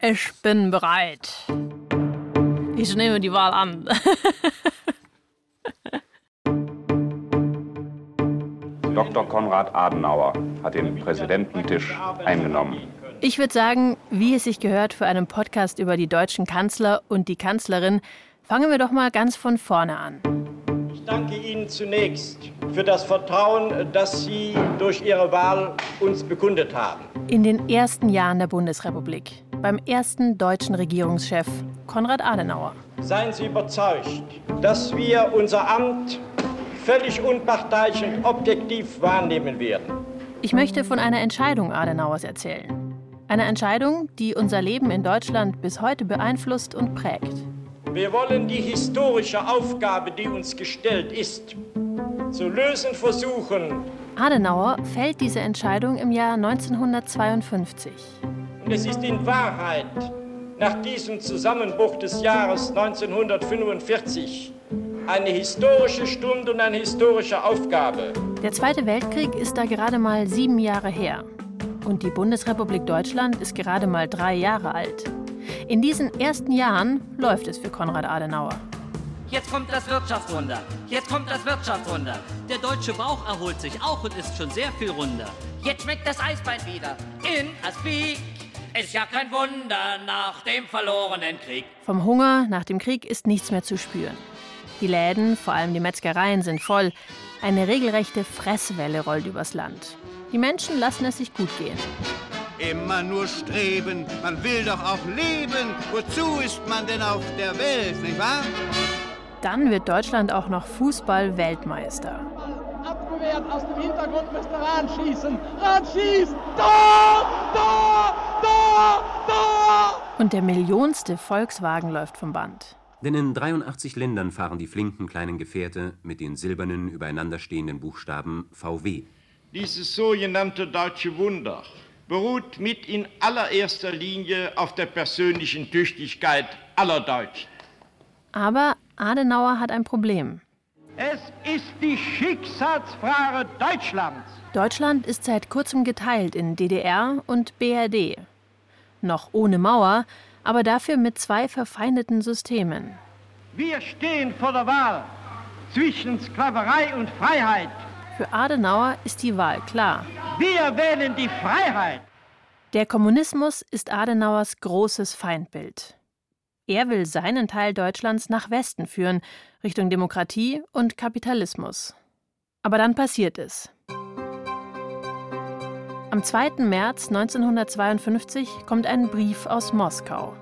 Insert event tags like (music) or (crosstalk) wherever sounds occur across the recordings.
Ich bin bereit. Ich nehme die Wahl an. (laughs) Dr. Konrad Adenauer hat den Präsidententisch eingenommen. Ich würde sagen, wie es sich gehört für einen Podcast über die deutschen Kanzler und die Kanzlerin, fangen wir doch mal ganz von vorne an. Ich danke Ihnen zunächst für das Vertrauen, das Sie durch Ihre Wahl uns bekundet haben. In den ersten Jahren der Bundesrepublik, beim ersten deutschen Regierungschef Konrad Adenauer. Seien Sie überzeugt, dass wir unser Amt völlig unparteiisch und objektiv wahrnehmen werden. Ich möchte von einer Entscheidung Adenauers erzählen. Eine Entscheidung, die unser Leben in Deutschland bis heute beeinflusst und prägt. Wir wollen die historische Aufgabe, die uns gestellt ist, zu lösen versuchen. Adenauer fällt diese Entscheidung im Jahr 1952. Es ist in Wahrheit nach diesem Zusammenbruch des Jahres 1945 eine historische Stunde und eine historische Aufgabe. Der Zweite Weltkrieg ist da gerade mal sieben Jahre her. Und die Bundesrepublik Deutschland ist gerade mal drei Jahre alt. In diesen ersten Jahren läuft es für Konrad Adenauer. Jetzt kommt das Wirtschaftswunder. Jetzt kommt das Wirtschaftswunder. Der deutsche Bauch erholt sich auch und ist schon sehr viel runder. Jetzt schmeckt das Eisbein wieder in Aspik. Ist ja kein Wunder nach dem verlorenen Krieg. Vom Hunger nach dem Krieg ist nichts mehr zu spüren. Die Läden, vor allem die Metzgereien, sind voll. Eine regelrechte Fresswelle rollt übers Land. Die Menschen lassen es sich gut gehen. Immer nur streben, man will doch auch leben. Wozu ist man denn auf der Welt, nicht wahr? Dann wird Deutschland auch noch Fußball-Weltmeister. Abgewehrt aus dem Hintergrund müsste Rahn schießen. Rahn schießt! Tor! Tor! Tor! Tor! Und der millionste Volkswagen läuft vom Band. Denn in 83 Ländern fahren die flinken kleinen Gefährte mit den silbernen übereinanderstehenden Buchstaben VW. Dieses sogenannte deutsche Wunder beruht mit in allererster Linie auf der persönlichen Tüchtigkeit aller Deutschen. Aber Adenauer hat ein Problem. Es ist die Schicksalsfrage Deutschlands. Deutschland ist seit kurzem geteilt in DDR und BRD. Noch ohne Mauer, aber dafür mit zwei verfeindeten Systemen. Wir stehen vor der Wahl zwischen Sklaverei und Freiheit. Für Adenauer ist die Wahl klar. Wir wählen die Freiheit. Der Kommunismus ist Adenauers großes Feindbild. Er will seinen Teil Deutschlands nach Westen führen, Richtung Demokratie und Kapitalismus. Aber dann passiert es. Am 2. März 1952 kommt ein Brief aus Moskau.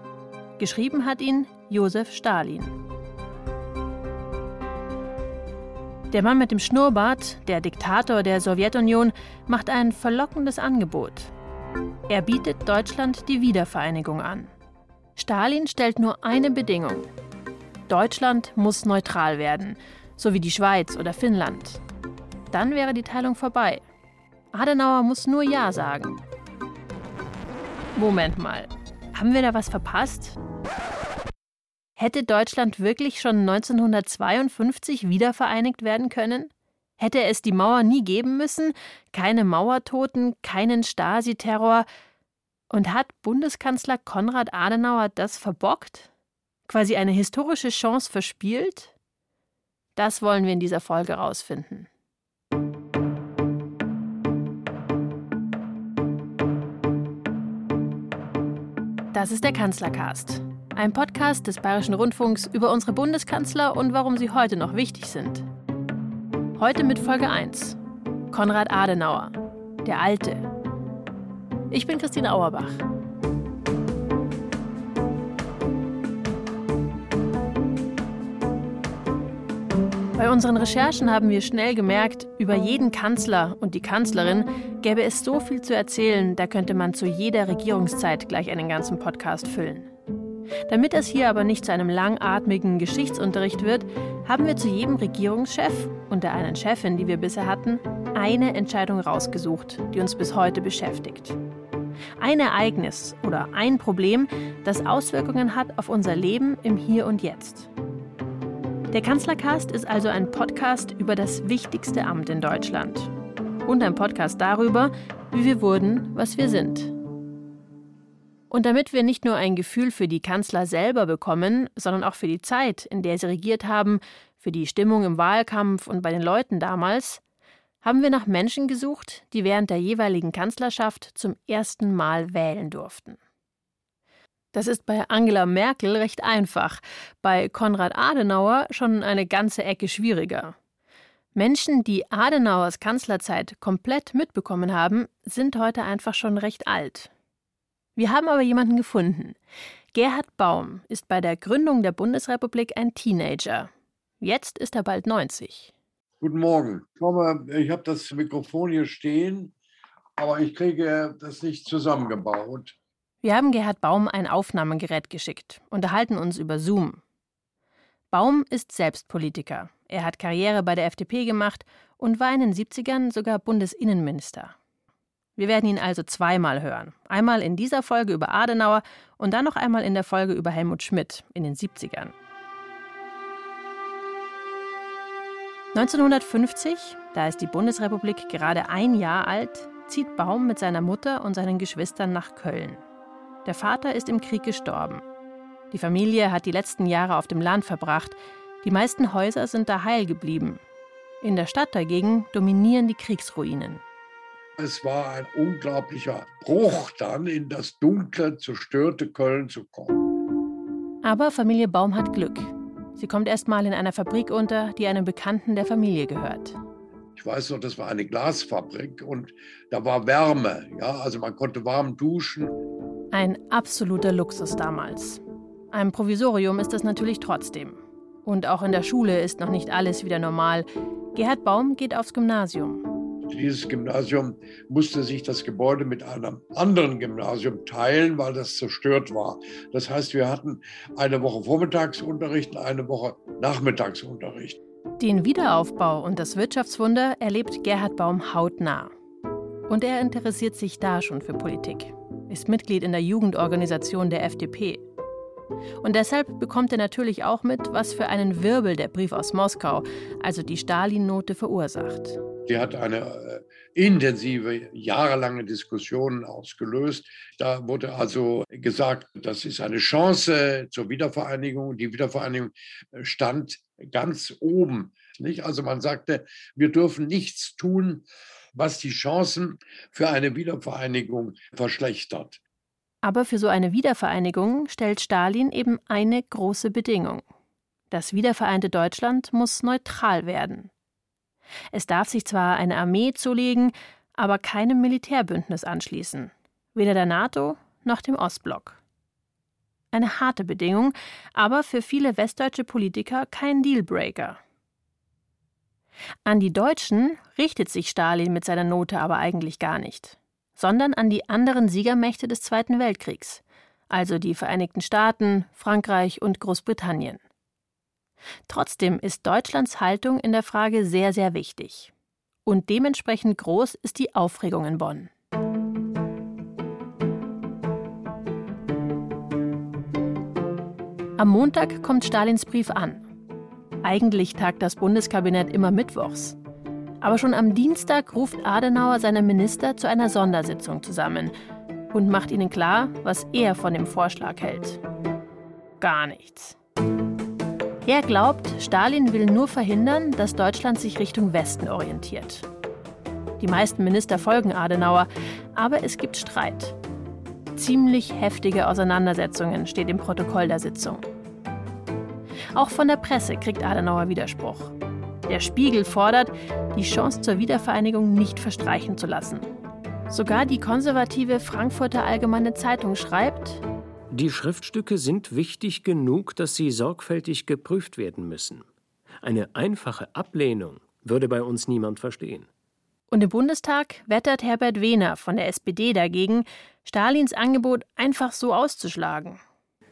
Geschrieben hat ihn Josef Stalin. Der Mann mit dem Schnurrbart, der Diktator der Sowjetunion, macht ein verlockendes Angebot. Er bietet Deutschland die Wiedervereinigung an. Stalin stellt nur eine Bedingung. Deutschland muss neutral werden, so wie die Schweiz oder Finnland. Dann wäre die Teilung vorbei. Adenauer muss nur Ja sagen. Moment mal, haben wir da was verpasst? Hätte Deutschland wirklich schon 1952 wiedervereinigt werden können? Hätte es die Mauer nie geben müssen? Keine Mauertoten, keinen Stasi-Terror? Und hat Bundeskanzler Konrad Adenauer das verbockt? Quasi eine historische Chance verspielt? Das wollen wir in dieser Folge rausfinden. Das ist der Kanzlercast. Ein Podcast des Bayerischen Rundfunks über unsere Bundeskanzler und warum sie heute noch wichtig sind. Heute mit Folge 1. Konrad Adenauer, der Alte. Ich bin Christine Auerbach. Bei unseren Recherchen haben wir schnell gemerkt, über jeden Kanzler und die Kanzlerin gäbe es so viel zu erzählen, da könnte man zu jeder Regierungszeit gleich einen ganzen Podcast füllen. Damit das hier aber nicht zu einem langatmigen Geschichtsunterricht wird, haben wir zu jedem Regierungschef und der einen Chefin, die wir bisher hatten, eine Entscheidung rausgesucht, die uns bis heute beschäftigt. Ein Ereignis oder ein Problem, das Auswirkungen hat auf unser Leben im Hier und Jetzt. Der Kanzlercast ist also ein Podcast über das wichtigste Amt in Deutschland. Und ein Podcast darüber, wie wir wurden, was wir sind. Und damit wir nicht nur ein Gefühl für die Kanzler selber bekommen, sondern auch für die Zeit, in der sie regiert haben, für die Stimmung im Wahlkampf und bei den Leuten damals, haben wir nach Menschen gesucht, die während der jeweiligen Kanzlerschaft zum ersten Mal wählen durften. Das ist bei Angela Merkel recht einfach, bei Konrad Adenauer schon eine ganze Ecke schwieriger. Menschen, die Adenauers Kanzlerzeit komplett mitbekommen haben, sind heute einfach schon recht alt. Wir haben aber jemanden gefunden. Gerhard Baum ist bei der Gründung der Bundesrepublik ein Teenager. Jetzt ist er bald 90. Guten Morgen. Ich habe das Mikrofon hier stehen, aber ich kriege das nicht zusammengebaut. Wir haben Gerhard Baum ein Aufnahmegerät geschickt, unterhalten uns über Zoom. Baum ist selbst Politiker. Er hat Karriere bei der FDP gemacht und war in den 70ern sogar Bundesinnenminister. Wir werden ihn also zweimal hören. Einmal in dieser Folge über Adenauer und dann noch einmal in der Folge über Helmut Schmidt in den 70ern. 1950, da ist die Bundesrepublik gerade ein Jahr alt, zieht Baum mit seiner Mutter und seinen Geschwistern nach Köln. Der Vater ist im Krieg gestorben. Die Familie hat die letzten Jahre auf dem Land verbracht. Die meisten Häuser sind da heil geblieben. In der Stadt dagegen dominieren die Kriegsruinen. Es war ein unglaublicher Bruch, dann in das dunkle, zerstörte Köln zu kommen. Aber Familie Baum hat Glück. Sie kommt erst mal in einer Fabrik unter, die einem Bekannten der Familie gehört. Ich weiß noch, das war eine Glasfabrik und da war Wärme. Ja, also man konnte warm duschen. Ein absoluter Luxus damals. Ein Provisorium ist es natürlich trotzdem. Und auch in der Schule ist noch nicht alles wieder normal. Gerhard Baum geht aufs Gymnasium. Dieses Gymnasium musste sich das Gebäude mit einem anderen Gymnasium teilen, weil das zerstört war. Das heißt, wir hatten eine Woche Vormittagsunterricht und eine Woche Nachmittagsunterricht. Den Wiederaufbau und das Wirtschaftswunder erlebt Gerhard Baum hautnah. Und er interessiert sich da schon für Politik ist Mitglied in der Jugendorganisation der FDP. Und deshalb bekommt er natürlich auch mit, was für einen Wirbel der Brief aus Moskau, also die Stalin-Note, verursacht. Die hat eine äh, intensive, jahrelange Diskussion ausgelöst. Da wurde also gesagt, das ist eine Chance zur Wiedervereinigung. Die Wiedervereinigung äh, stand ganz oben. Nicht? Also man sagte, wir dürfen nichts tun, was die Chancen für eine Wiedervereinigung verschlechtert. Aber für so eine Wiedervereinigung stellt Stalin eben eine große Bedingung. Das wiedervereinte Deutschland muss neutral werden. Es darf sich zwar eine Armee zulegen, aber keinem Militärbündnis anschließen, weder der NATO noch dem Ostblock. Eine harte Bedingung, aber für viele westdeutsche Politiker kein Dealbreaker. An die Deutschen richtet sich Stalin mit seiner Note aber eigentlich gar nicht, sondern an die anderen Siegermächte des Zweiten Weltkriegs, also die Vereinigten Staaten, Frankreich und Großbritannien. Trotzdem ist Deutschlands Haltung in der Frage sehr, sehr wichtig. Und dementsprechend groß ist die Aufregung in Bonn. Am Montag kommt Stalins Brief an. Eigentlich tagt das Bundeskabinett immer mittwochs. Aber schon am Dienstag ruft Adenauer seine Minister zu einer Sondersitzung zusammen und macht ihnen klar, was er von dem Vorschlag hält. Gar nichts. Er glaubt, Stalin will nur verhindern, dass Deutschland sich Richtung Westen orientiert. Die meisten Minister folgen Adenauer, aber es gibt Streit. Ziemlich heftige Auseinandersetzungen steht im Protokoll der Sitzung. Auch von der Presse kriegt Adenauer Widerspruch. Der Spiegel fordert, die Chance zur Wiedervereinigung nicht verstreichen zu lassen. Sogar die konservative Frankfurter Allgemeine Zeitung schreibt, die Schriftstücke sind wichtig genug, dass sie sorgfältig geprüft werden müssen. Eine einfache Ablehnung würde bei uns niemand verstehen. Und im Bundestag wettert Herbert Wehner von der SPD dagegen, Stalins Angebot einfach so auszuschlagen.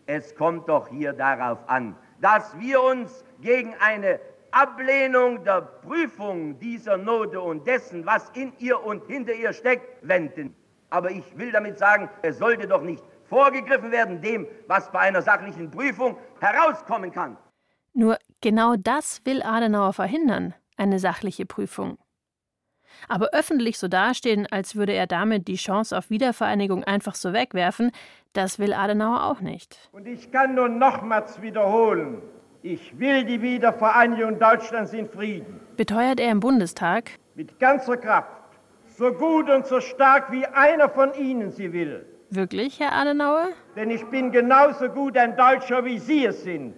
Es kommt doch hier darauf an, dass wir uns gegen eine Ablehnung der Prüfung dieser Note und dessen, was in ihr und hinter ihr steckt, wenden. Aber ich will damit sagen, es sollte doch nicht vorgegriffen werden dem, was bei einer sachlichen Prüfung herauskommen kann. Nur genau das will Adenauer verhindern, eine sachliche Prüfung. Aber öffentlich so dastehen, als würde er damit die Chance auf Wiedervereinigung einfach so wegwerfen, das will Adenauer auch nicht. Und ich kann nur nochmals wiederholen, ich will die Wiedervereinigung Deutschlands in Frieden. Beteuert er im Bundestag? Mit ganzer Kraft, so gut und so stark wie einer von Ihnen sie will. Wirklich, Herr Adenauer? Denn ich bin genauso gut ein Deutscher, wie Sie es sind.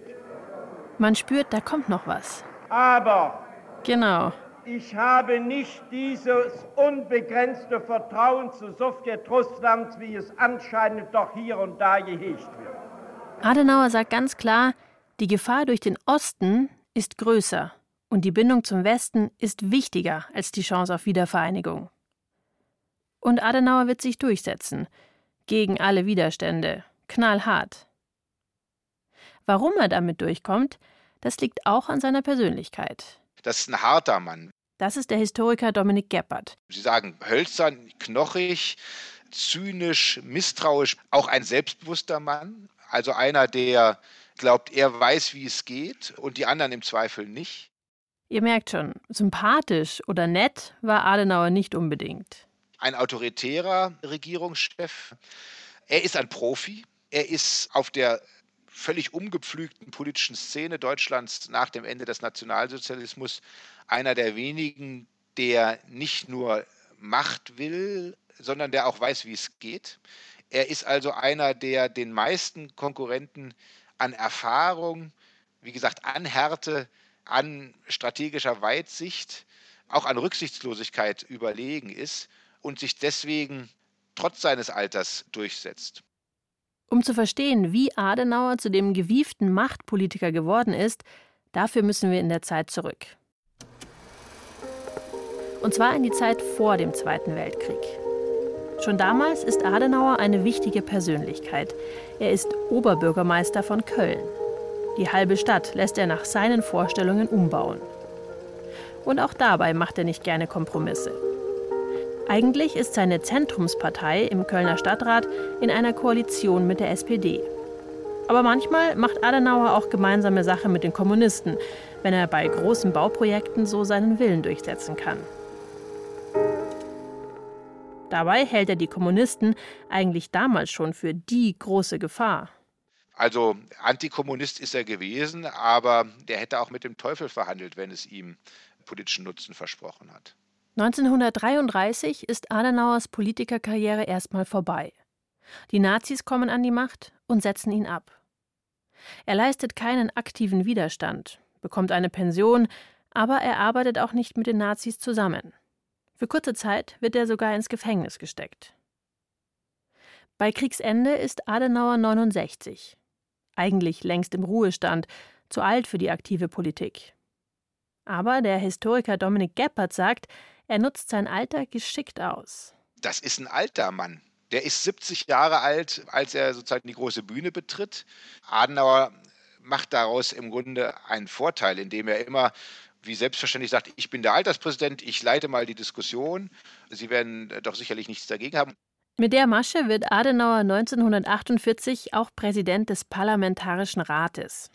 Man spürt, da kommt noch was. Aber. Genau. Ich habe nicht dieses unbegrenzte Vertrauen zu Sowjetrussland, wie es anscheinend doch hier und da gehegt wird. Adenauer sagt ganz klar, die Gefahr durch den Osten ist größer und die Bindung zum Westen ist wichtiger als die Chance auf Wiedervereinigung. Und Adenauer wird sich durchsetzen, gegen alle Widerstände, knallhart. Warum er damit durchkommt, das liegt auch an seiner Persönlichkeit. Das ist ein harter Mann. Das ist der Historiker Dominik Geppert. Sie sagen hölzern, knochig, zynisch, misstrauisch, auch ein selbstbewusster Mann, also einer, der glaubt, er weiß, wie es geht und die anderen im Zweifel nicht. Ihr merkt schon, sympathisch oder nett war Adenauer nicht unbedingt. Ein autoritärer Regierungschef. Er ist ein Profi. Er ist auf der völlig umgepflügten politischen Szene Deutschlands nach dem Ende des Nationalsozialismus einer der wenigen, der nicht nur Macht will, sondern der auch weiß, wie es geht. Er ist also einer, der den meisten Konkurrenten an Erfahrung, wie gesagt, an Härte, an strategischer Weitsicht, auch an Rücksichtslosigkeit überlegen ist und sich deswegen trotz seines Alters durchsetzt. Um zu verstehen, wie Adenauer zu dem gewieften Machtpolitiker geworden ist, dafür müssen wir in der Zeit zurück. Und zwar in die Zeit vor dem Zweiten Weltkrieg. Schon damals ist Adenauer eine wichtige Persönlichkeit. Er ist Oberbürgermeister von Köln. Die halbe Stadt lässt er nach seinen Vorstellungen umbauen. Und auch dabei macht er nicht gerne Kompromisse. Eigentlich ist seine Zentrumspartei im Kölner Stadtrat in einer Koalition mit der SPD. Aber manchmal macht Adenauer auch gemeinsame Sache mit den Kommunisten, wenn er bei großen Bauprojekten so seinen Willen durchsetzen kann. Dabei hält er die Kommunisten eigentlich damals schon für die große Gefahr. Also Antikommunist ist er gewesen, aber der hätte auch mit dem Teufel verhandelt, wenn es ihm politischen Nutzen versprochen hat. 1933 ist Adenauers Politikerkarriere erstmal vorbei. Die Nazis kommen an die Macht und setzen ihn ab. Er leistet keinen aktiven Widerstand, bekommt eine Pension, aber er arbeitet auch nicht mit den Nazis zusammen. Für kurze Zeit wird er sogar ins Gefängnis gesteckt. Bei Kriegsende ist Adenauer 69. Eigentlich längst im Ruhestand, zu alt für die aktive Politik. Aber der Historiker Dominik Geppert sagt, er nutzt sein Alter geschickt aus. Das ist ein alter Mann. Der ist 70 Jahre alt, als er sozusagen die große Bühne betritt. Adenauer macht daraus im Grunde einen Vorteil, indem er immer wie selbstverständlich sagt, ich bin der Alterspräsident, ich leite mal die Diskussion. Sie werden doch sicherlich nichts dagegen haben. Mit der Masche wird Adenauer 1948 auch Präsident des Parlamentarischen Rates.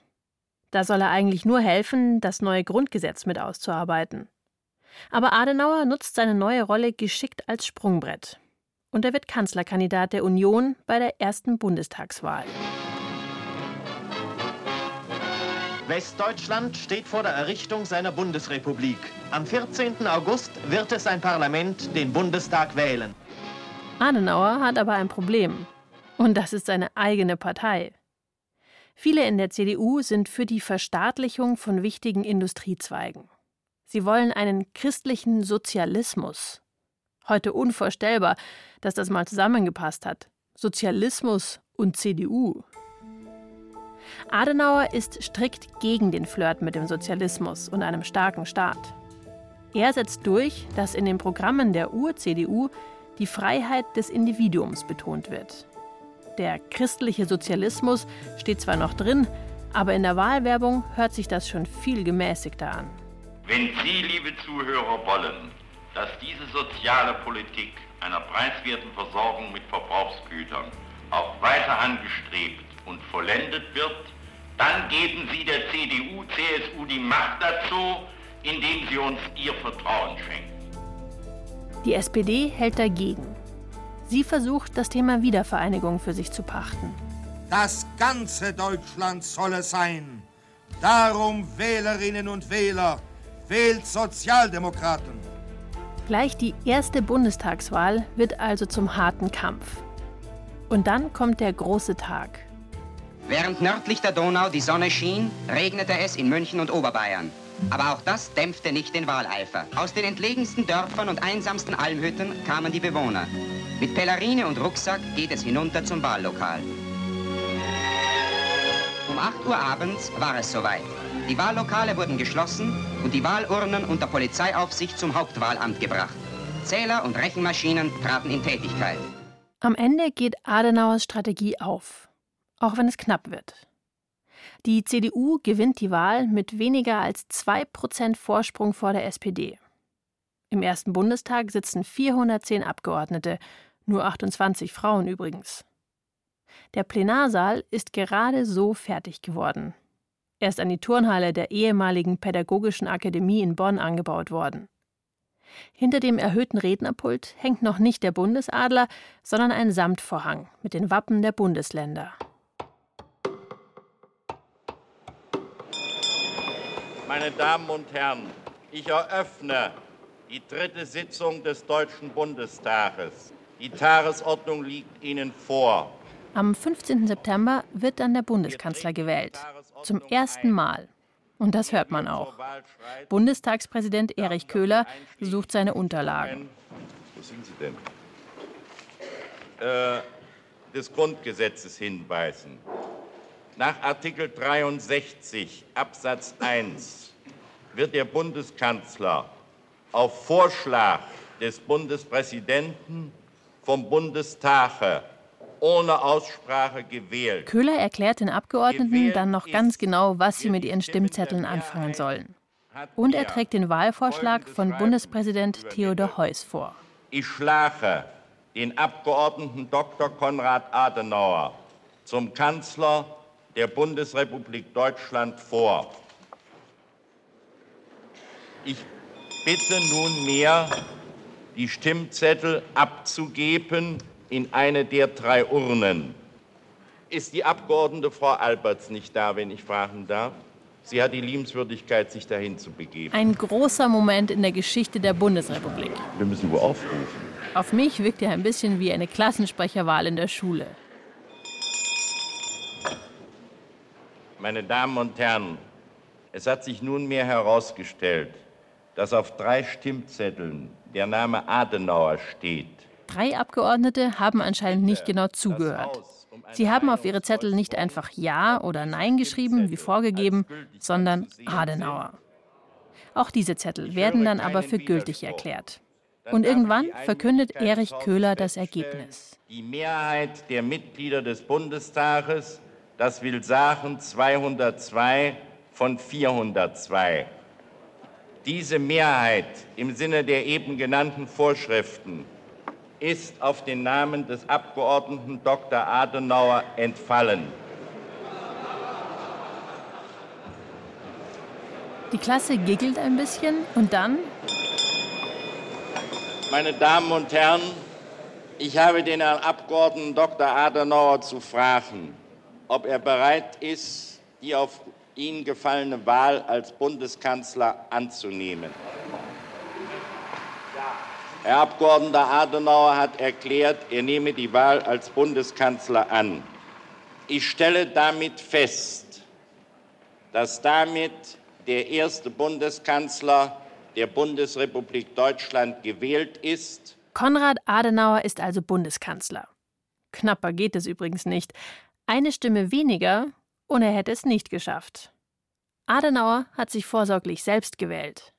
Da soll er eigentlich nur helfen, das neue Grundgesetz mit auszuarbeiten. Aber Adenauer nutzt seine neue Rolle geschickt als Sprungbrett. Und er wird Kanzlerkandidat der Union bei der ersten Bundestagswahl. Westdeutschland steht vor der Errichtung seiner Bundesrepublik. Am 14. August wird es ein Parlament den Bundestag wählen. Adenauer hat aber ein Problem. Und das ist seine eigene Partei. Viele in der CDU sind für die Verstaatlichung von wichtigen Industriezweigen. Sie wollen einen christlichen Sozialismus. Heute unvorstellbar, dass das mal zusammengepasst hat. Sozialismus und CDU. Adenauer ist strikt gegen den Flirt mit dem Sozialismus und einem starken Staat. Er setzt durch, dass in den Programmen der Ur-CDU die Freiheit des Individuums betont wird. Der christliche Sozialismus steht zwar noch drin, aber in der Wahlwerbung hört sich das schon viel gemäßigter an. Wenn Sie, liebe Zuhörer, wollen, dass diese soziale Politik einer preiswerten Versorgung mit Verbrauchsgütern auch weiter angestrebt und vollendet wird, dann geben Sie der CDU, CSU die Macht dazu, indem Sie uns Ihr Vertrauen schenken. Die SPD hält dagegen. Sie versucht, das Thema Wiedervereinigung für sich zu pachten. Das ganze Deutschland soll es sein. Darum, Wählerinnen und Wähler, wählt Sozialdemokraten. Gleich die erste Bundestagswahl wird also zum harten Kampf. Und dann kommt der große Tag. Während nördlich der Donau die Sonne schien, regnete es in München und Oberbayern. Aber auch das dämpfte nicht den Wahleifer. Aus den entlegensten Dörfern und einsamsten Almhütten kamen die Bewohner. Mit Pellerine und Rucksack geht es hinunter zum Wahllokal. Um 8 Uhr abends war es soweit. Die Wahllokale wurden geschlossen und die Wahlurnen unter Polizeiaufsicht zum Hauptwahlamt gebracht. Zähler und Rechenmaschinen traten in Tätigkeit. Am Ende geht Adenauers Strategie auf, auch wenn es knapp wird. Die CDU gewinnt die Wahl mit weniger als 2% Vorsprung vor der SPD. Im ersten Bundestag sitzen 410 Abgeordnete, nur 28 Frauen übrigens. Der Plenarsaal ist gerade so fertig geworden. Er ist an die Turnhalle der ehemaligen Pädagogischen Akademie in Bonn angebaut worden. Hinter dem erhöhten Rednerpult hängt noch nicht der Bundesadler, sondern ein Samtvorhang mit den Wappen der Bundesländer. Meine Damen und Herren, ich eröffne die dritte Sitzung des Deutschen Bundestages. Die Tagesordnung liegt Ihnen vor. Am 15. September wird dann der Bundeskanzler gewählt. Zum ersten Mal. Und das hört man auch. Bundestagspräsident Erich Köhler sucht seine Unterlagen. Wo sind Sie denn? Äh, des Grundgesetzes hinweisen. Nach Artikel 63 Absatz 1 wird der Bundeskanzler auf Vorschlag des Bundespräsidenten vom Bundestage ohne Aussprache gewählt. Köhler erklärt den Abgeordneten dann noch ganz genau, was sie mit ihren Stimmzetteln anfangen sollen. Und er trägt den Wahlvorschlag von Bundespräsident Theodor Heuss vor. Ich schlage den Abgeordneten Dr. Konrad Adenauer zum Kanzler der Bundesrepublik Deutschland vor. Ich bitte nunmehr, die Stimmzettel abzugeben in eine der drei Urnen. Ist die Abgeordnete Frau Alberts nicht da, wenn ich fragen darf? Sie hat die Liebenswürdigkeit, sich dahin zu begeben. Ein großer Moment in der Geschichte der Bundesrepublik. Wir müssen wo aufrufen. Auf mich wirkt er ein bisschen wie eine Klassensprecherwahl in der Schule. Meine Damen und Herren, es hat sich nunmehr herausgestellt, dass auf drei Stimmzetteln der Name Adenauer steht. Drei Abgeordnete haben anscheinend nicht genau zugehört. Sie haben auf ihre Zettel nicht einfach Ja oder Nein geschrieben, wie vorgegeben, sondern Adenauer. Auch diese Zettel werden dann aber für gültig erklärt. Und irgendwann verkündet Erich Köhler das Ergebnis. Die Mehrheit der Mitglieder des Bundestages das will sagen 202 von 402. Diese Mehrheit im Sinne der eben genannten Vorschriften ist auf den Namen des Abgeordneten Dr. Adenauer entfallen. Die Klasse giggelt ein bisschen und dann. Meine Damen und Herren, ich habe den Herrn Abgeordneten Dr. Adenauer zu fragen, ob er bereit ist, die auf ihn gefallene Wahl als Bundeskanzler anzunehmen. Herr Abgeordneter Adenauer hat erklärt, er nehme die Wahl als Bundeskanzler an. Ich stelle damit fest, dass damit der erste Bundeskanzler der Bundesrepublik Deutschland gewählt ist. Konrad Adenauer ist also Bundeskanzler. Knapper geht es übrigens nicht. Eine Stimme weniger und er hätte es nicht geschafft. Adenauer hat sich vorsorglich selbst gewählt.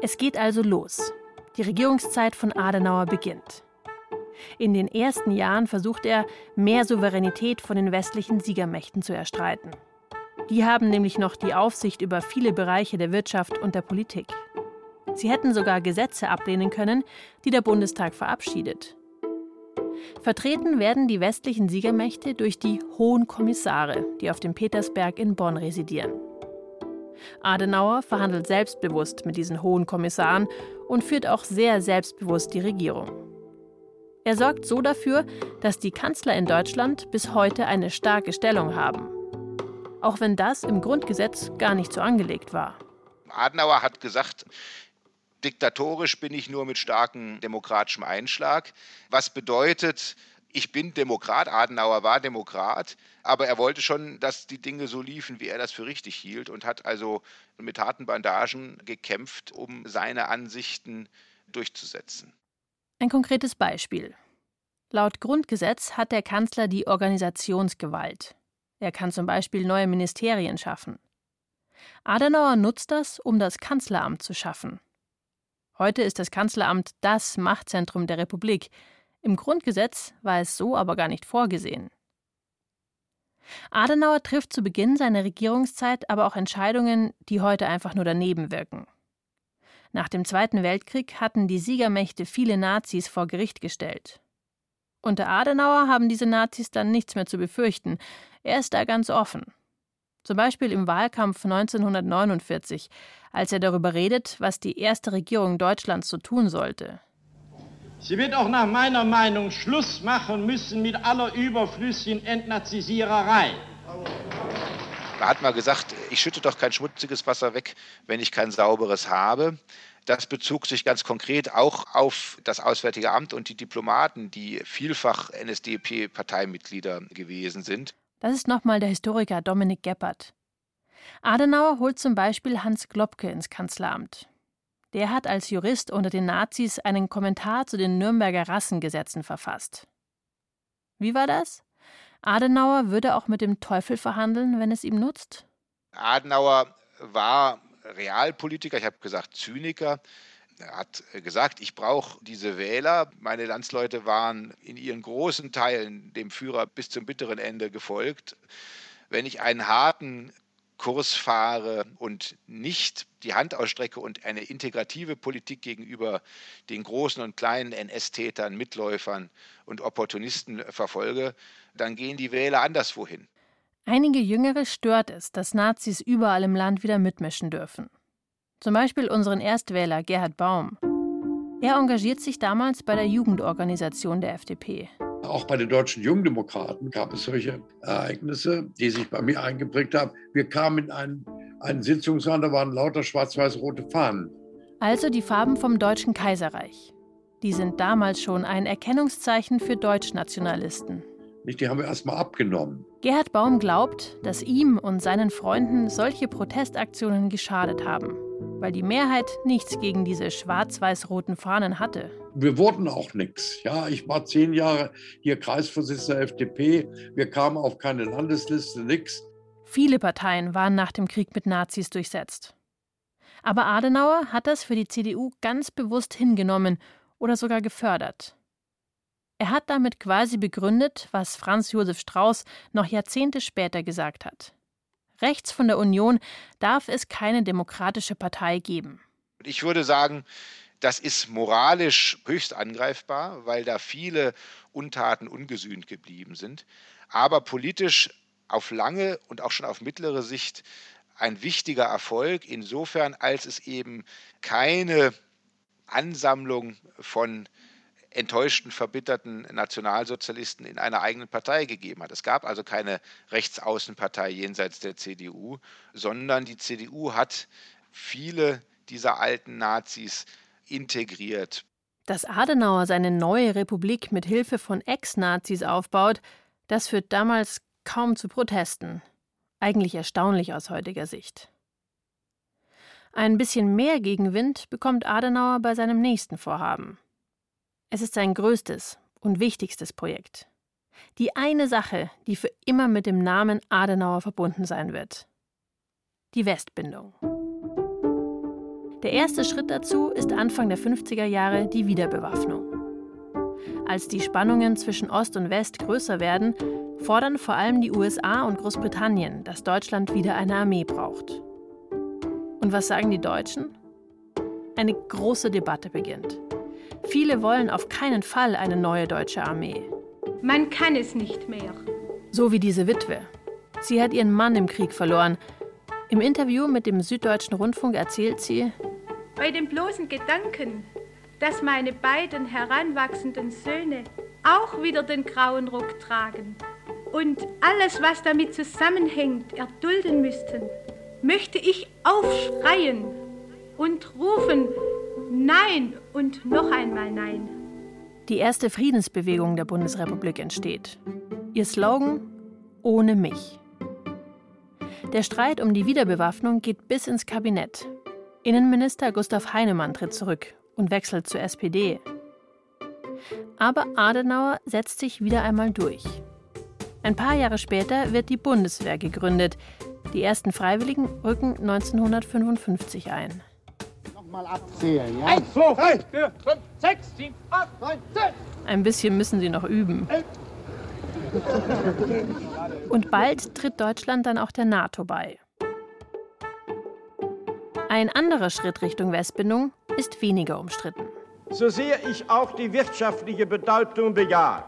Es geht also los. Die Regierungszeit von Adenauer beginnt. In den ersten Jahren versucht er, mehr Souveränität von den westlichen Siegermächten zu erstreiten. Die haben nämlich noch die Aufsicht über viele Bereiche der Wirtschaft und der Politik. Sie hätten sogar Gesetze ablehnen können, die der Bundestag verabschiedet. Vertreten werden die westlichen Siegermächte durch die Hohen Kommissare, die auf dem Petersberg in Bonn residieren. Adenauer verhandelt selbstbewusst mit diesen Hohen Kommissaren und führt auch sehr selbstbewusst die Regierung. Er sorgt so dafür, dass die Kanzler in Deutschland bis heute eine starke Stellung haben. Auch wenn das im Grundgesetz gar nicht so angelegt war. Adenauer hat gesagt, diktatorisch bin ich nur mit starkem demokratischem Einschlag. Was bedeutet, ich bin Demokrat, Adenauer war Demokrat, aber er wollte schon, dass die Dinge so liefen, wie er das für richtig hielt und hat also mit harten Bandagen gekämpft, um seine Ansichten durchzusetzen. Ein konkretes Beispiel. Laut Grundgesetz hat der Kanzler die Organisationsgewalt. Er kann zum Beispiel neue Ministerien schaffen. Adenauer nutzt das, um das Kanzleramt zu schaffen. Heute ist das Kanzleramt das Machtzentrum der Republik. Im Grundgesetz war es so aber gar nicht vorgesehen. Adenauer trifft zu Beginn seiner Regierungszeit aber auch Entscheidungen, die heute einfach nur daneben wirken. Nach dem Zweiten Weltkrieg hatten die Siegermächte viele Nazis vor Gericht gestellt. Unter Adenauer haben diese Nazis dann nichts mehr zu befürchten. Er ist da ganz offen. Zum Beispiel im Wahlkampf 1949, als er darüber redet, was die erste Regierung Deutschlands so tun sollte. Sie wird auch nach meiner Meinung Schluss machen müssen mit aller überflüssigen Entnazisiererei. Da hat man gesagt, ich schütte doch kein schmutziges Wasser weg, wenn ich kein sauberes habe. Das bezog sich ganz konkret auch auf das Auswärtige Amt und die Diplomaten, die vielfach NSDAP-Parteimitglieder gewesen sind. Das ist nochmal der Historiker Dominik Geppert. Adenauer holt zum Beispiel Hans Globke ins Kanzleramt. Der hat als Jurist unter den Nazis einen Kommentar zu den Nürnberger Rassengesetzen verfasst. Wie war das? Adenauer würde auch mit dem Teufel verhandeln, wenn es ihm nutzt? Adenauer war Realpolitiker, ich habe gesagt Zyniker. Er hat gesagt, ich brauche diese Wähler. Meine Landsleute waren in ihren großen Teilen dem Führer bis zum bitteren Ende gefolgt. Wenn ich einen harten Kurs fahre und nicht die Hand ausstrecke und eine integrative Politik gegenüber den großen und kleinen NS-Tätern, Mitläufern und Opportunisten verfolge, dann gehen die Wähler anderswohin. Einige Jüngere stört es, dass Nazis überall im Land wieder mitmischen dürfen. Zum Beispiel unseren Erstwähler Gerhard Baum. Er engagiert sich damals bei der Jugendorganisation der FDP. Auch bei den deutschen Jungdemokraten gab es solche Ereignisse, die sich bei mir eingeprägt haben. Wir kamen in einen, einen Sitzungsraum, da waren lauter schwarz-weiß-rote Fahnen. Also die Farben vom Deutschen Kaiserreich. Die sind damals schon ein Erkennungszeichen für Deutschnationalisten. Die haben wir erstmal abgenommen. Gerhard Baum glaubt, dass ihm und seinen Freunden solche Protestaktionen geschadet haben, weil die Mehrheit nichts gegen diese schwarz-weiß-roten Fahnen hatte wir wurden auch nichts. Ja, ich war zehn Jahre hier Kreisvorsitzender der FDP. Wir kamen auf keine Landesliste, nichts. Viele Parteien waren nach dem Krieg mit Nazis durchsetzt. Aber Adenauer hat das für die CDU ganz bewusst hingenommen oder sogar gefördert. Er hat damit quasi begründet, was Franz Josef Strauß noch Jahrzehnte später gesagt hat. Rechts von der Union darf es keine demokratische Partei geben. Ich würde sagen, das ist moralisch höchst angreifbar, weil da viele Untaten ungesühnt geblieben sind. Aber politisch auf lange und auch schon auf mittlere Sicht ein wichtiger Erfolg, insofern als es eben keine Ansammlung von enttäuschten, verbitterten Nationalsozialisten in einer eigenen Partei gegeben hat. Es gab also keine Rechtsaußenpartei jenseits der CDU, sondern die CDU hat viele dieser alten Nazis integriert. Dass Adenauer seine neue Republik mit Hilfe von Ex-Nazis aufbaut, das führt damals kaum zu Protesten. Eigentlich erstaunlich aus heutiger Sicht. Ein bisschen mehr Gegenwind bekommt Adenauer bei seinem nächsten Vorhaben. Es ist sein größtes und wichtigstes Projekt. Die eine Sache, die für immer mit dem Namen Adenauer verbunden sein wird. Die Westbindung. Der erste Schritt dazu ist Anfang der 50er Jahre die Wiederbewaffnung. Als die Spannungen zwischen Ost und West größer werden, fordern vor allem die USA und Großbritannien, dass Deutschland wieder eine Armee braucht. Und was sagen die Deutschen? Eine große Debatte beginnt. Viele wollen auf keinen Fall eine neue deutsche Armee. Man kann es nicht mehr. So wie diese Witwe. Sie hat ihren Mann im Krieg verloren. Im Interview mit dem Süddeutschen Rundfunk erzählt sie, bei dem bloßen Gedanken, dass meine beiden heranwachsenden Söhne auch wieder den grauen Rock tragen und alles, was damit zusammenhängt, erdulden müssten, möchte ich aufschreien und rufen, nein und noch einmal nein. Die erste Friedensbewegung der Bundesrepublik entsteht. Ihr Slogan Ohne mich. Der Streit um die Wiederbewaffnung geht bis ins Kabinett. Innenminister Gustav Heinemann tritt zurück und wechselt zur SPD. Aber Adenauer setzt sich wieder einmal durch. Ein paar Jahre später wird die Bundeswehr gegründet. Die ersten Freiwilligen rücken 1955 ein. Nochmal abzählen, ja? Eins, zwei, drei, vier, fünf, sechs, sieben, acht, neun, zehn. Ein bisschen müssen sie noch üben. Und bald tritt Deutschland dann auch der NATO bei. Ein anderer Schritt Richtung Westbindung ist weniger umstritten. So sehr ich auch die wirtschaftliche Bedeutung bejahe,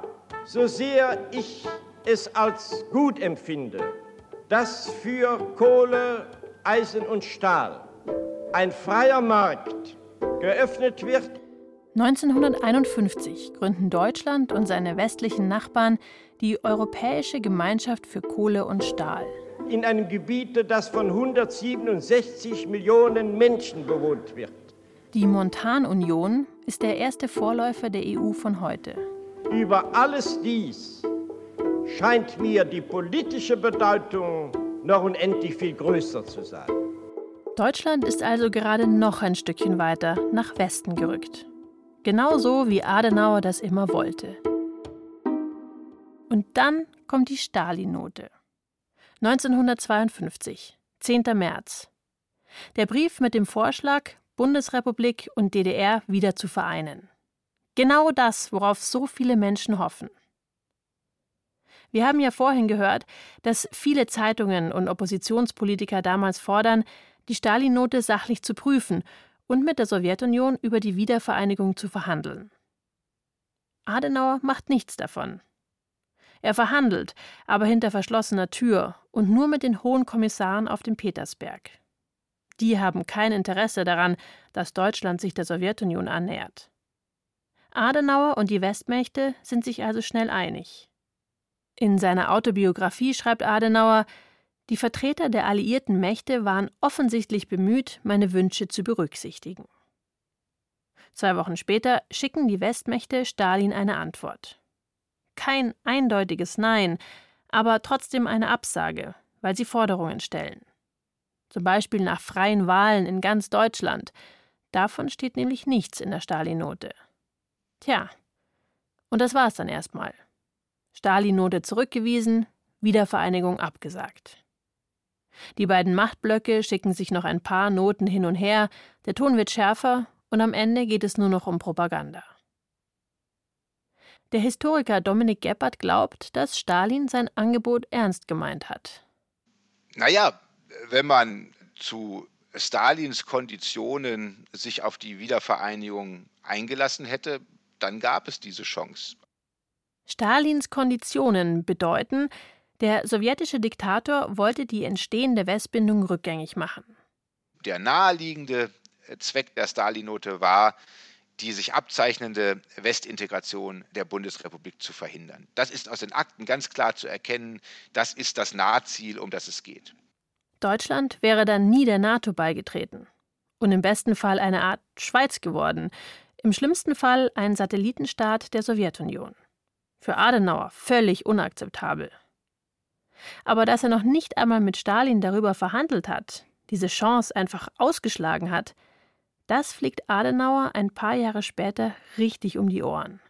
so sehr ich es als gut empfinde, dass für Kohle, Eisen und Stahl ein freier Markt geöffnet wird. 1951 gründen Deutschland und seine westlichen Nachbarn die Europäische Gemeinschaft für Kohle und Stahl in einem Gebiet, das von 167 Millionen Menschen bewohnt wird. Die Montanunion ist der erste Vorläufer der EU von heute. Über alles dies scheint mir die politische Bedeutung noch unendlich viel größer zu sein. Deutschland ist also gerade noch ein Stückchen weiter nach Westen gerückt. Genauso wie Adenauer das immer wollte. Und dann kommt die Stalin-Note. 1952, 10. März. Der Brief mit dem Vorschlag, Bundesrepublik und DDR wieder zu vereinen. Genau das, worauf so viele Menschen hoffen. Wir haben ja vorhin gehört, dass viele Zeitungen und Oppositionspolitiker damals fordern, die Stalin-Note sachlich zu prüfen und mit der Sowjetunion über die Wiedervereinigung zu verhandeln. Adenauer macht nichts davon. Er verhandelt, aber hinter verschlossener Tür und nur mit den hohen Kommissaren auf dem Petersberg. Die haben kein Interesse daran, dass Deutschland sich der Sowjetunion annähert. Adenauer und die Westmächte sind sich also schnell einig. In seiner Autobiografie schreibt Adenauer, die Vertreter der alliierten Mächte waren offensichtlich bemüht, meine Wünsche zu berücksichtigen. Zwei Wochen später schicken die Westmächte Stalin eine Antwort kein eindeutiges Nein, aber trotzdem eine Absage, weil sie Forderungen stellen. Zum Beispiel nach freien Wahlen in ganz Deutschland. Davon steht nämlich nichts in der Stalin-Note. Tja, und das war's dann erstmal. Stalin-Note zurückgewiesen, Wiedervereinigung abgesagt. Die beiden Machtblöcke schicken sich noch ein paar Noten hin und her, der Ton wird schärfer und am Ende geht es nur noch um Propaganda. Der Historiker Dominik Geppert glaubt, dass Stalin sein Angebot ernst gemeint hat. Naja, wenn man zu Stalins Konditionen sich auf die Wiedervereinigung eingelassen hätte, dann gab es diese Chance. Stalins Konditionen bedeuten, der sowjetische Diktator wollte die entstehende Westbindung rückgängig machen. Der naheliegende Zweck der Stalin-Note war, die sich abzeichnende Westintegration der Bundesrepublik zu verhindern. Das ist aus den Akten ganz klar zu erkennen. Das ist das Nahziel, um das es geht. Deutschland wäre dann nie der NATO beigetreten und im besten Fall eine Art Schweiz geworden, im schlimmsten Fall ein Satellitenstaat der Sowjetunion. Für Adenauer völlig unakzeptabel. Aber dass er noch nicht einmal mit Stalin darüber verhandelt hat, diese Chance einfach ausgeschlagen hat, das fliegt Adenauer ein paar Jahre später richtig um die Ohren.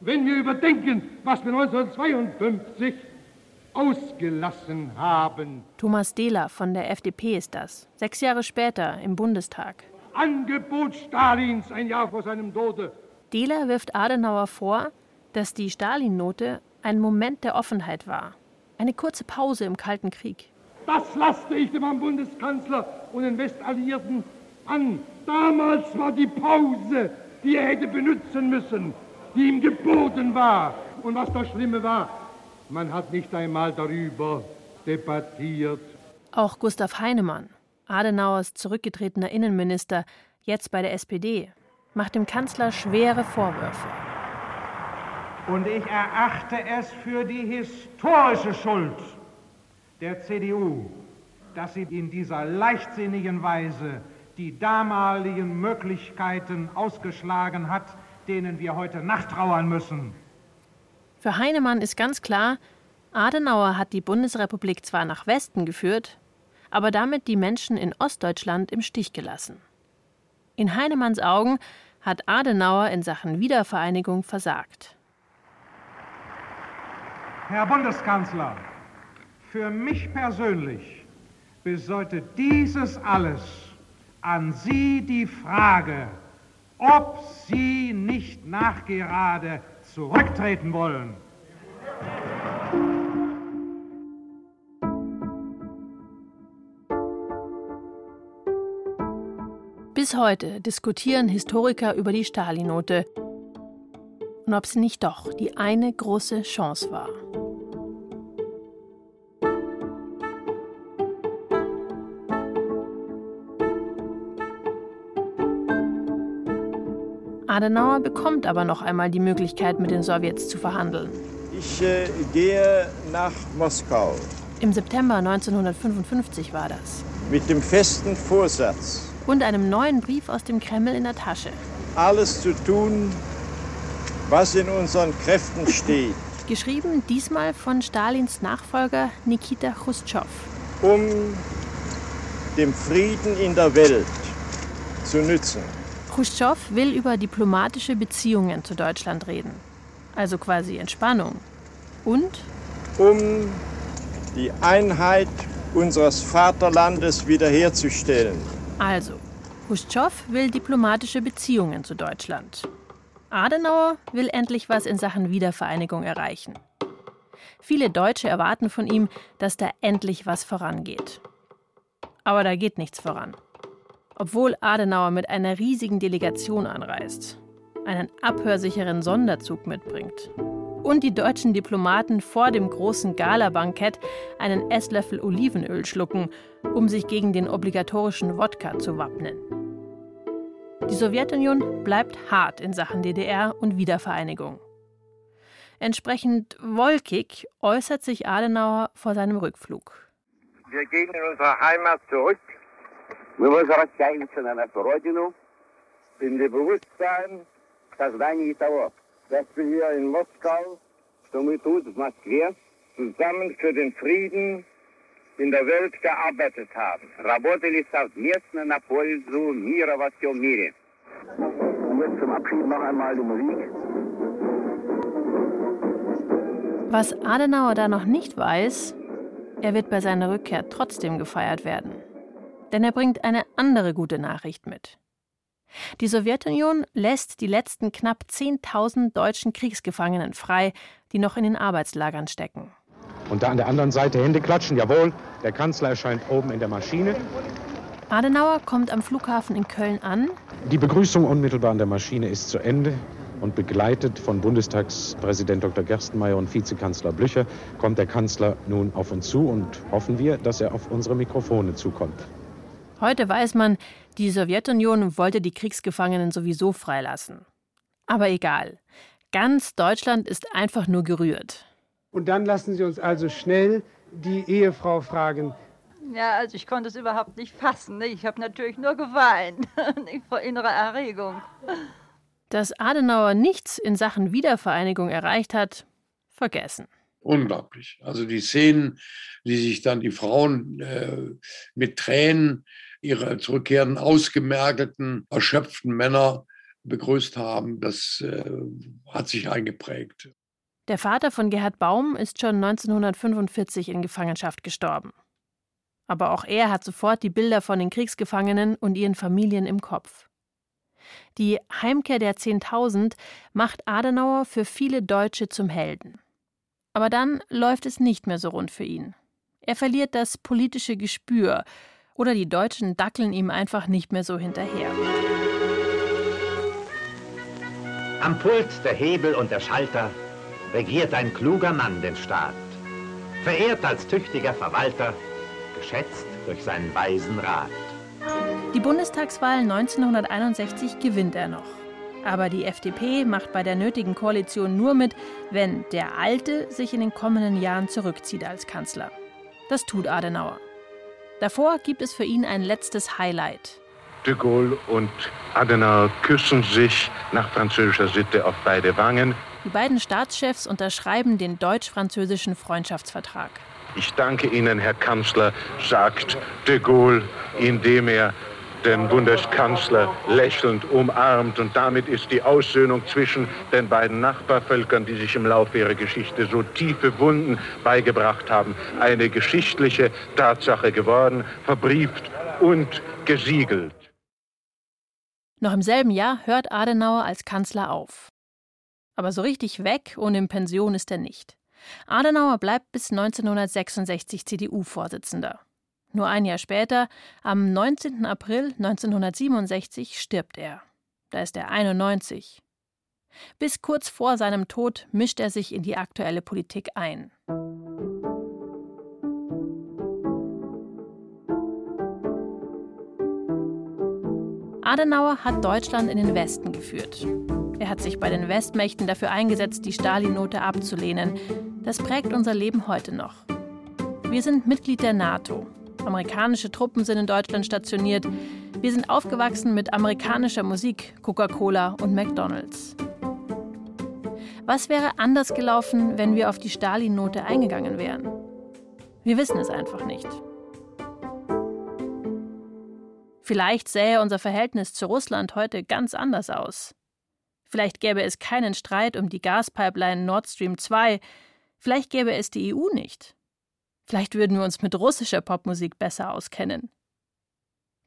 Wenn wir überdenken, was wir 1952 ausgelassen haben. Thomas Dehler von der FDP ist das, sechs Jahre später im Bundestag. Angebot Stalins ein Jahr vor seinem Tode. Dehler wirft Adenauer vor, dass die Stalin-Note ein Moment der Offenheit war. Eine kurze Pause im Kalten Krieg. Das laste ich dem Herrn Bundeskanzler und den Westalliierten an. Damals war die Pause, die er hätte benutzen müssen, die ihm geboten war, Und was das Schlimme war, man hat nicht einmal darüber debattiert. Auch Gustav Heinemann, Adenauers zurückgetretener Innenminister, jetzt bei der SPD, macht dem Kanzler schwere Vorwürfe. Und ich erachte es für die historische Schuld der CDU, dass sie in dieser leichtsinnigen Weise die damaligen Möglichkeiten ausgeschlagen hat, denen wir heute nachtrauern müssen. Für Heinemann ist ganz klar, Adenauer hat die Bundesrepublik zwar nach Westen geführt, aber damit die Menschen in Ostdeutschland im Stich gelassen. In Heinemanns Augen hat Adenauer in Sachen Wiedervereinigung versagt. Herr Bundeskanzler, für mich persönlich bedeutet dieses alles an Sie die Frage, ob Sie nicht nachgerade zurücktreten wollen. Bis heute diskutieren Historiker über die Stalinote und ob sie nicht doch die eine große Chance war. Adenauer bekommt aber noch einmal die Möglichkeit, mit den Sowjets zu verhandeln. Ich äh, gehe nach Moskau. Im September 1955 war das. Mit dem festen Vorsatz. Und einem neuen Brief aus dem Kreml in der Tasche. Alles zu tun, was in unseren Kräften steht. Geschrieben diesmal von Stalins Nachfolger Nikita Khrushchev. Um dem Frieden in der Welt zu nützen. Khrushchev will über diplomatische Beziehungen zu Deutschland reden. Also quasi Entspannung. Und? Um die Einheit unseres Vaterlandes wiederherzustellen. Also, Khrushchev will diplomatische Beziehungen zu Deutschland. Adenauer will endlich was in Sachen Wiedervereinigung erreichen. Viele Deutsche erwarten von ihm, dass da endlich was vorangeht. Aber da geht nichts voran obwohl Adenauer mit einer riesigen Delegation anreist, einen abhörsicheren Sonderzug mitbringt und die deutschen Diplomaten vor dem großen Gala-Bankett einen Esslöffel Olivenöl schlucken, um sich gegen den obligatorischen Wodka zu wappnen. Die Sowjetunion bleibt hart in Sachen DDR und Wiedervereinigung. Entsprechend wolkig äußert sich Adenauer vor seinem Rückflug. Wir gehen in unsere Heimat zurück Мы возвращаемся на нашу родину in dem Bewusstsein создании того, dass wir hier in Moskau, so мы тут, в Москве, zusammen für den Frieden in der Welt gearbeitet haben. Работали совместно на пользу мира во всем мире. Und jetzt zum Abschied noch einmal die Musik. Was Adenauer da noch nicht weiß, er wird bei seiner Rückkehr trotzdem gefeiert werden denn er bringt eine andere gute Nachricht mit. Die Sowjetunion lässt die letzten knapp 10.000 deutschen Kriegsgefangenen frei, die noch in den Arbeitslagern stecken. Und da an der anderen Seite Hände klatschen, jawohl, der Kanzler erscheint oben in der Maschine. Adenauer kommt am Flughafen in Köln an. Die Begrüßung unmittelbar an der Maschine ist zu Ende und begleitet von Bundestagspräsident Dr. Gerstenmaier und Vizekanzler Blücher kommt der Kanzler nun auf uns zu und hoffen wir, dass er auf unsere Mikrofone zukommt. Heute weiß man, die Sowjetunion wollte die Kriegsgefangenen sowieso freilassen. Aber egal. Ganz Deutschland ist einfach nur gerührt. Und dann lassen Sie uns also schnell die Ehefrau fragen. Ja, also ich konnte es überhaupt nicht fassen. Ne? Ich habe natürlich nur geweint (laughs) vor innerer Erregung. Dass Adenauer nichts in Sachen Wiedervereinigung erreicht hat, vergessen. Unglaublich. Also die Szenen, die sich dann die Frauen äh, mit Tränen ihre zurückkehrenden, ausgemergelten, erschöpften Männer begrüßt haben, das äh, hat sich eingeprägt. Der Vater von Gerhard Baum ist schon 1945 in Gefangenschaft gestorben. Aber auch er hat sofort die Bilder von den Kriegsgefangenen und ihren Familien im Kopf. Die Heimkehr der Zehntausend macht Adenauer für viele Deutsche zum Helden. Aber dann läuft es nicht mehr so rund für ihn. Er verliert das politische Gespür oder die Deutschen dackeln ihm einfach nicht mehr so hinterher. Am Pult der Hebel und der Schalter, regiert ein kluger Mann den Staat, verehrt als tüchtiger Verwalter, geschätzt durch seinen weisen Rat. Die Bundestagswahl 1961 gewinnt er noch. Aber die FDP macht bei der nötigen Koalition nur mit, wenn der Alte sich in den kommenden Jahren zurückzieht als Kanzler. Das tut Adenauer. Davor gibt es für ihn ein letztes Highlight. De Gaulle und Adenauer küssen sich nach französischer Sitte auf beide Wangen. Die beiden Staatschefs unterschreiben den deutsch-französischen Freundschaftsvertrag. Ich danke Ihnen, Herr Kanzler, sagt de Gaulle, indem er den Bundeskanzler lächelnd umarmt. Und damit ist die Aussöhnung zwischen den beiden Nachbarvölkern, die sich im Laufe ihrer Geschichte so tiefe Wunden beigebracht haben, eine geschichtliche Tatsache geworden, verbrieft und gesiegelt. Noch im selben Jahr hört Adenauer als Kanzler auf. Aber so richtig weg und in Pension ist er nicht. Adenauer bleibt bis 1966 CDU-Vorsitzender. Nur ein Jahr später, am 19. April 1967, stirbt er. Da ist er 91. Bis kurz vor seinem Tod mischt er sich in die aktuelle Politik ein. Adenauer hat Deutschland in den Westen geführt. Er hat sich bei den Westmächten dafür eingesetzt, die Stalin-Note abzulehnen. Das prägt unser Leben heute noch. Wir sind Mitglied der NATO. Amerikanische Truppen sind in Deutschland stationiert. Wir sind aufgewachsen mit amerikanischer Musik, Coca-Cola und McDonald's. Was wäre anders gelaufen, wenn wir auf die Stalin-Note eingegangen wären? Wir wissen es einfach nicht. Vielleicht sähe unser Verhältnis zu Russland heute ganz anders aus. Vielleicht gäbe es keinen Streit um die Gaspipeline Nord Stream 2. Vielleicht gäbe es die EU nicht. Vielleicht würden wir uns mit russischer Popmusik besser auskennen.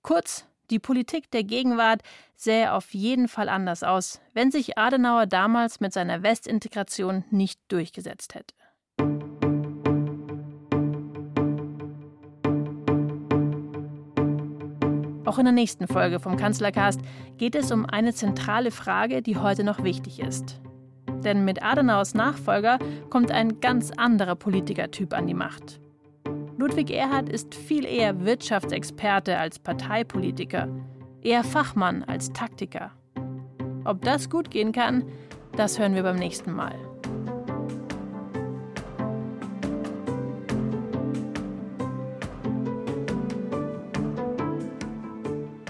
Kurz, die Politik der Gegenwart sähe auf jeden Fall anders aus, wenn sich Adenauer damals mit seiner Westintegration nicht durchgesetzt hätte. Auch in der nächsten Folge vom Kanzlercast geht es um eine zentrale Frage, die heute noch wichtig ist. Denn mit Adenauers Nachfolger kommt ein ganz anderer Politikertyp an die Macht. Ludwig Erhard ist viel eher Wirtschaftsexperte als Parteipolitiker, eher Fachmann als Taktiker. Ob das gut gehen kann, das hören wir beim nächsten Mal.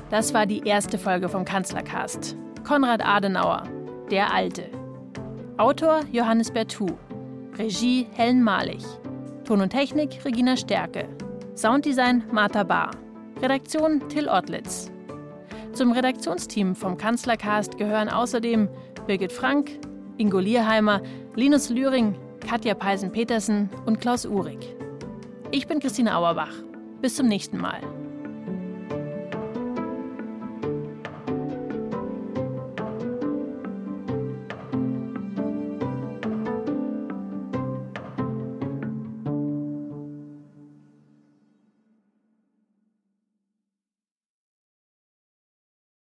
Das war die erste Folge vom Kanzlercast. Konrad Adenauer, der Alte. Autor Johannes Bertou. Regie Helen Malich. Ton und Technik Regina Stärke. Sounddesign Martha Bahr. Redaktion Till Ottlitz. Zum Redaktionsteam vom Kanzlercast gehören außerdem Birgit Frank, Ingo Lierheimer, Linus Lühring, Katja Peisen-Petersen und Klaus Uhrig. Ich bin Christine Auerbach. Bis zum nächsten Mal.